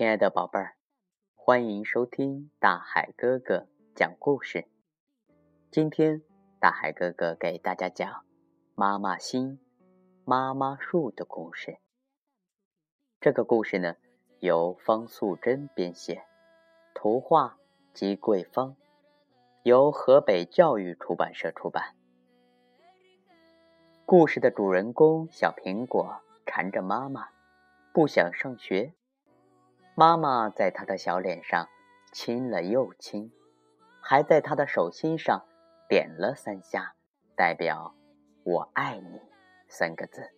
亲爱的宝贝儿，欢迎收听大海哥哥讲故事。今天，大海哥哥给大家讲《妈妈心，妈妈树》的故事。这个故事呢，由方素珍编写，图画姬桂芳，由河北教育出版社出版。故事的主人公小苹果缠着妈妈，不想上学。妈妈在他的小脸上亲了又亲，还在他的手心上点了三下，代表“我爱你”三个字。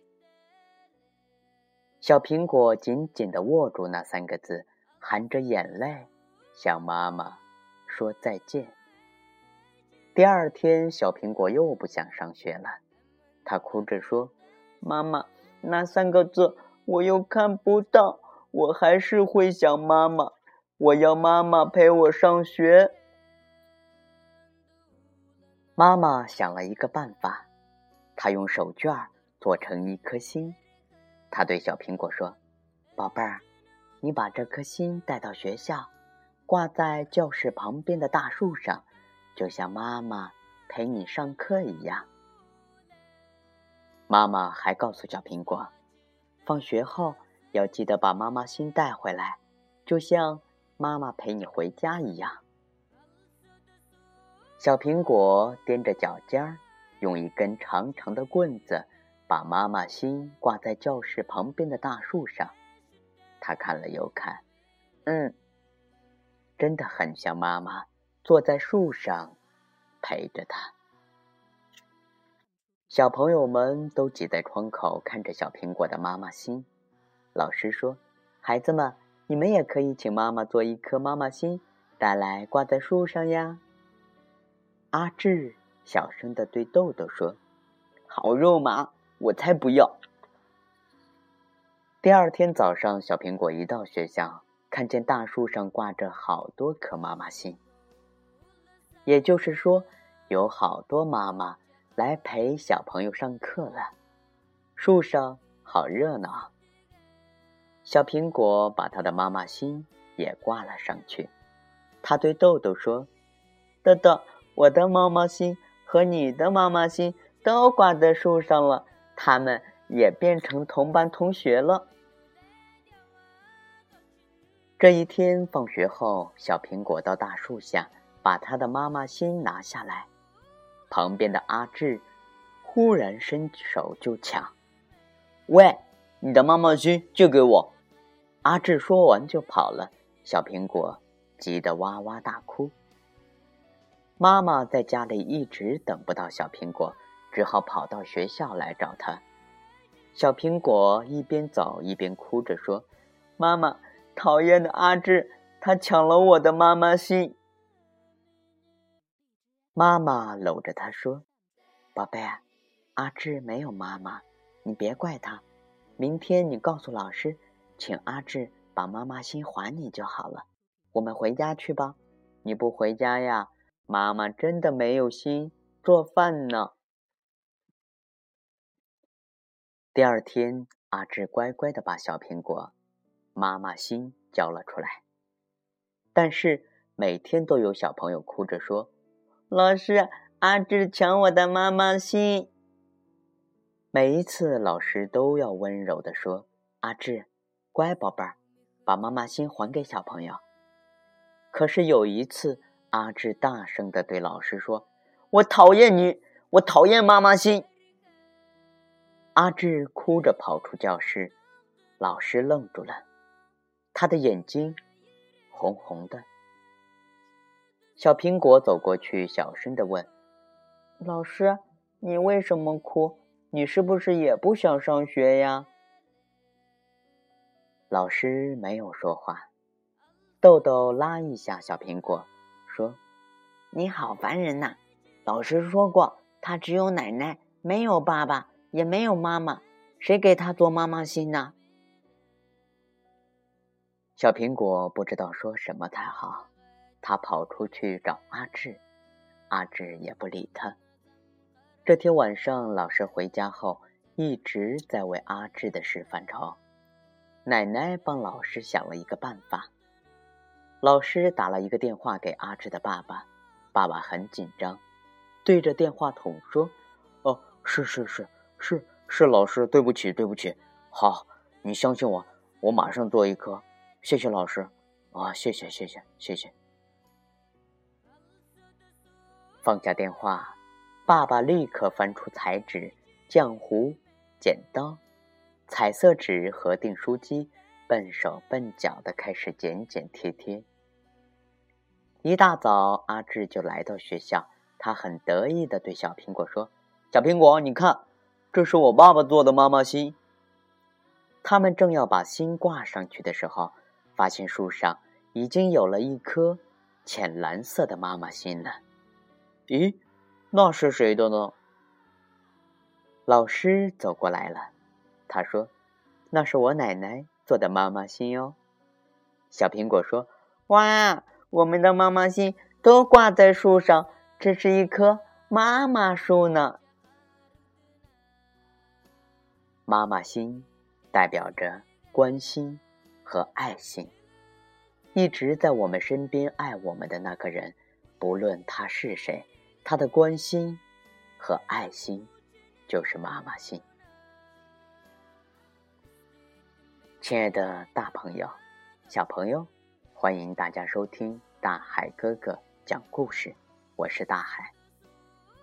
小苹果紧紧地握住那三个字，含着眼泪向妈妈说再见。第二天，小苹果又不想上学了，他哭着说：“妈妈，那三个字我又看不到。”我还是会想妈妈，我要妈妈陪我上学。妈妈想了一个办法，她用手绢做成一颗心。她对小苹果说：“宝贝儿，你把这颗心带到学校，挂在教室旁边的大树上，就像妈妈陪你上课一样。”妈妈还告诉小苹果，放学后。要记得把妈妈心带回来，就像妈妈陪你回家一样。小苹果踮着脚尖儿，用一根长长的棍子把妈妈心挂在教室旁边的大树上。他看了又看，嗯，真的很像妈妈坐在树上陪着他。小朋友们都挤在窗口看着小苹果的妈妈心。老师说：“孩子们，你们也可以请妈妈做一颗妈妈心，带来挂在树上呀。”阿志小声的对豆豆说：“好肉麻，我才不要。”第二天早上，小苹果一到学校，看见大树上挂着好多颗妈妈心，也就是说，有好多妈妈来陪小朋友上课了。树上好热闹。小苹果把他的妈妈心也挂了上去。他对豆豆说：“豆豆，我的妈妈心和你的妈妈心都挂在树上了，他们也变成同班同学了。”这一天放学后，小苹果到大树下把他的妈妈心拿下来。旁边的阿志忽然伸手就抢：“喂，你的妈妈心借给我！”阿志说完就跑了，小苹果急得哇哇大哭。妈妈在家里一直等不到小苹果，只好跑到学校来找他。小苹果一边走一边哭着说：“妈妈，讨厌的阿志，他抢了我的妈妈心。”妈妈搂着他说：“宝贝，阿志没有妈妈，你别怪他。明天你告诉老师。”请阿志把妈妈心还你就好了。我们回家去吧。你不回家呀，妈妈真的没有心做饭呢。第二天，阿志乖乖的把小苹果妈妈心交了出来。但是每天都有小朋友哭着说：“老师，阿志抢我的妈妈心。”每一次，老师都要温柔的说：“阿志。”乖宝贝儿，把妈妈心还给小朋友。可是有一次，阿志大声的对老师说：“我讨厌你，我讨厌妈妈心。”阿志哭着跑出教室，老师愣住了，他的眼睛红红的。小苹果走过去，小声的问：“老师，你为什么哭？你是不是也不想上学呀？”老师没有说话，豆豆拉一下小苹果，说：“你好烦人呐！老师说过，他只有奶奶，没有爸爸，也没有妈妈，谁给他做妈妈心呢？”小苹果不知道说什么才好，他跑出去找阿志，阿志也不理他。这天晚上，老师回家后一直在为阿志的事犯愁。奶奶帮老师想了一个办法。老师打了一个电话给阿志的爸爸，爸爸很紧张，对着电话筒说：“哦，是是是是是，老师，对不起对不起，好，你相信我，我马上做一颗，谢谢老师，啊，谢谢谢谢谢谢。”放下电话，爸爸立刻翻出彩纸、浆糊、剪刀。彩色纸和订书机，笨手笨脚的开始剪剪贴贴。一大早，阿志就来到学校，他很得意的对小苹果说：“小苹果，你看，这是我爸爸做的妈妈心。”他们正要把心挂上去的时候，发现树上已经有了一颗浅蓝色的妈妈心了。咦，那是谁的呢？老师走过来了。他说：“那是我奶奶做的妈妈心哦。”小苹果说：“哇，我们的妈妈心都挂在树上，这是一棵妈妈树呢。”妈妈心代表着关心和爱心，一直在我们身边爱我们的那个人，不论他是谁，他的关心和爱心就是妈妈心。亲爱的大朋友、小朋友，欢迎大家收听大海哥哥讲故事。我是大海，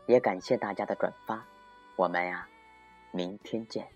也感谢大家的转发。我们呀，明天见。